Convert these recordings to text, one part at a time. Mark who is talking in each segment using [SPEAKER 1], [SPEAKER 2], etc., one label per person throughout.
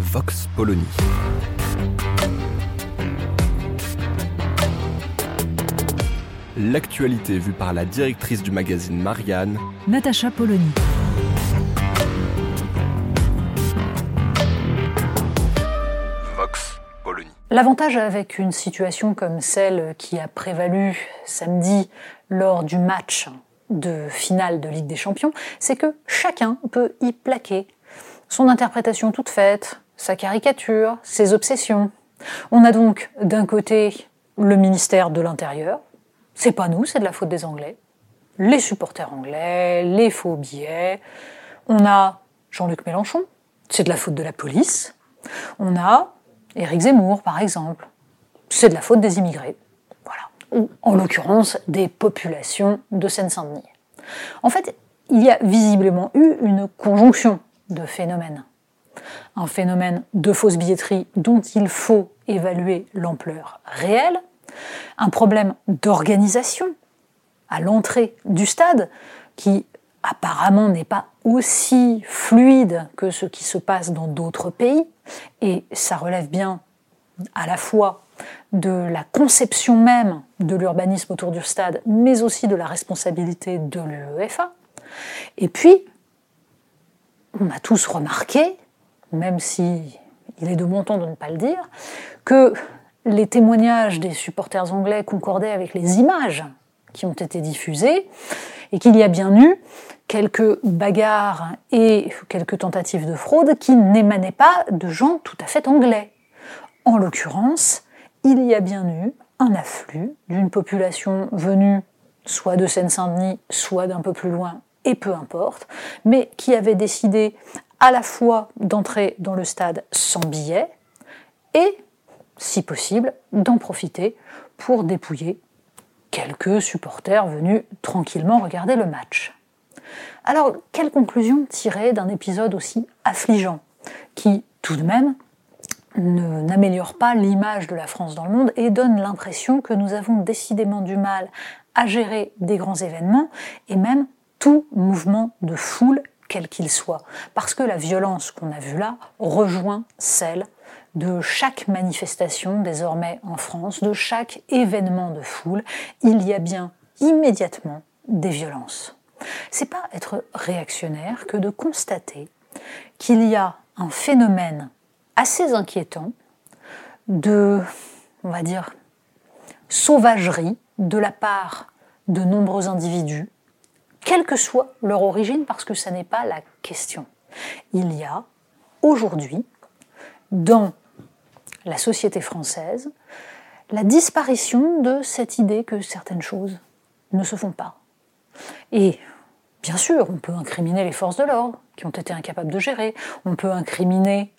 [SPEAKER 1] Vox Polony. L'actualité vue par la directrice du magazine Marianne,
[SPEAKER 2] Natacha Polony.
[SPEAKER 1] Vox Polony.
[SPEAKER 2] L'avantage avec une situation comme celle qui a prévalu samedi lors du match de finale de Ligue des Champions, c'est que chacun peut y plaquer son interprétation toute faite, sa caricature, ses obsessions. On a donc d'un côté le ministère de l'Intérieur, c'est pas nous, c'est de la faute des Anglais, les supporters anglais, les faux billets. On a Jean-Luc Mélenchon, c'est de la faute de la police. On a Éric Zemmour, par exemple, c'est de la faute des immigrés. Voilà. Ou, en l'occurrence, des populations de Seine-Saint-Denis. En fait, il y a visiblement eu une conjonction de phénomènes. Un phénomène de fausse billetterie dont il faut évaluer l'ampleur réelle, un problème d'organisation à l'entrée du stade qui apparemment n'est pas aussi fluide que ce qui se passe dans d'autres pays, et ça relève bien à la fois de la conception même de l'urbanisme autour du stade, mais aussi de la responsabilité de l'UEFA. Et puis, on a tous remarqué, même si il est de bon ton de ne pas le dire, que les témoignages des supporters anglais concordaient avec les images qui ont été diffusées, et qu'il y a bien eu quelques bagarres et quelques tentatives de fraude qui n'émanaient pas de gens tout à fait anglais. En l'occurrence, il y a bien eu un afflux d'une population venue soit de Seine-Saint-Denis, soit d'un peu plus loin, et peu importe, mais qui avait décidé à la fois d'entrer dans le stade sans billet et, si possible, d'en profiter pour dépouiller quelques supporters venus tranquillement regarder le match. Alors, quelle conclusion tirer d'un épisode aussi affligeant, qui, tout de même, n'améliore pas l'image de la France dans le monde et donne l'impression que nous avons décidément du mal à gérer des grands événements et même tout mouvement de foule, quel qu'il soit. Parce que la violence qu'on a vue là rejoint celle de chaque manifestation désormais en France, de chaque événement de foule, il y a bien immédiatement des violences. C'est pas être réactionnaire que de constater qu'il y a un phénomène assez inquiétant de, on va dire, sauvagerie de la part de nombreux individus, quelle que soit leur origine, parce que ça n'est pas la question. Il y a aujourd'hui, dans la société française, la disparition de cette idée que certaines choses ne se font pas. Et bien sûr, on peut incriminer les forces de l'ordre qui ont été incapables de gérer, on peut incriminer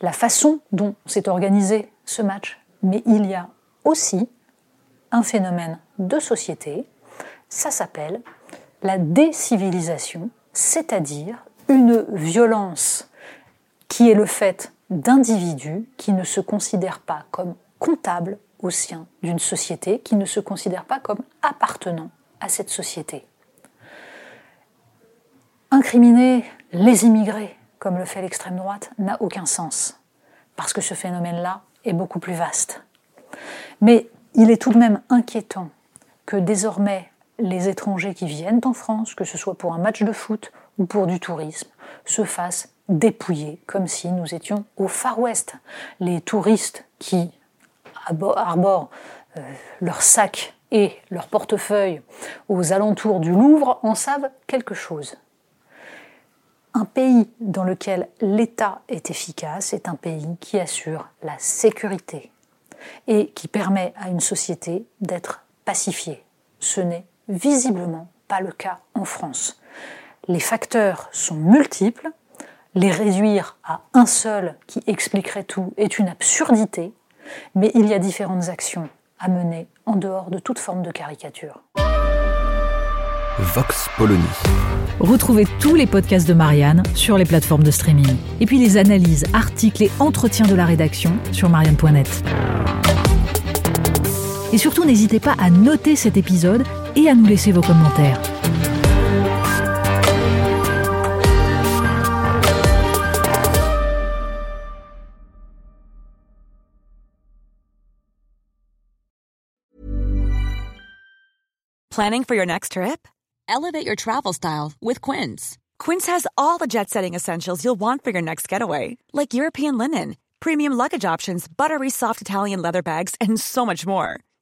[SPEAKER 2] la façon dont s'est organisé ce match, mais il y a aussi un phénomène de société, ça s'appelle la décivilisation, c'est-à-dire une violence qui est le fait d'individus qui ne se considèrent pas comme comptables au sein d'une société, qui ne se considèrent pas comme appartenant à cette société. Incriminer les immigrés, comme le fait l'extrême droite, n'a aucun sens, parce que ce phénomène-là est beaucoup plus vaste. Mais il est tout de même inquiétant que désormais les étrangers qui viennent en France, que ce soit pour un match de foot ou pour du tourisme, se fassent dépouiller, comme si nous étions au Far West. Les touristes qui arborent euh, leurs sacs et leurs portefeuilles aux alentours du Louvre en savent quelque chose. Un pays dans lequel l'État est efficace est un pays qui assure la sécurité et qui permet à une société d'être pacifiée. Ce n'est visiblement pas le cas en France. Les facteurs sont multiples. Les réduire à un seul qui expliquerait tout est une absurdité, mais il y a différentes actions à mener en dehors de toute forme de caricature.
[SPEAKER 1] Vox Polony.
[SPEAKER 3] Retrouvez tous les podcasts de Marianne sur les plateformes de streaming. Et puis les analyses, articles et entretiens de la rédaction sur marianne.net. Et surtout, n'hésitez pas à noter cet épisode et à nous laisser vos commentaires.
[SPEAKER 4] Planning for your next trip? Elevate your travel style with Quince. Quince has all the jet setting essentials you'll want for your next getaway, like European linen, premium luggage options, buttery soft Italian leather bags, and so much more.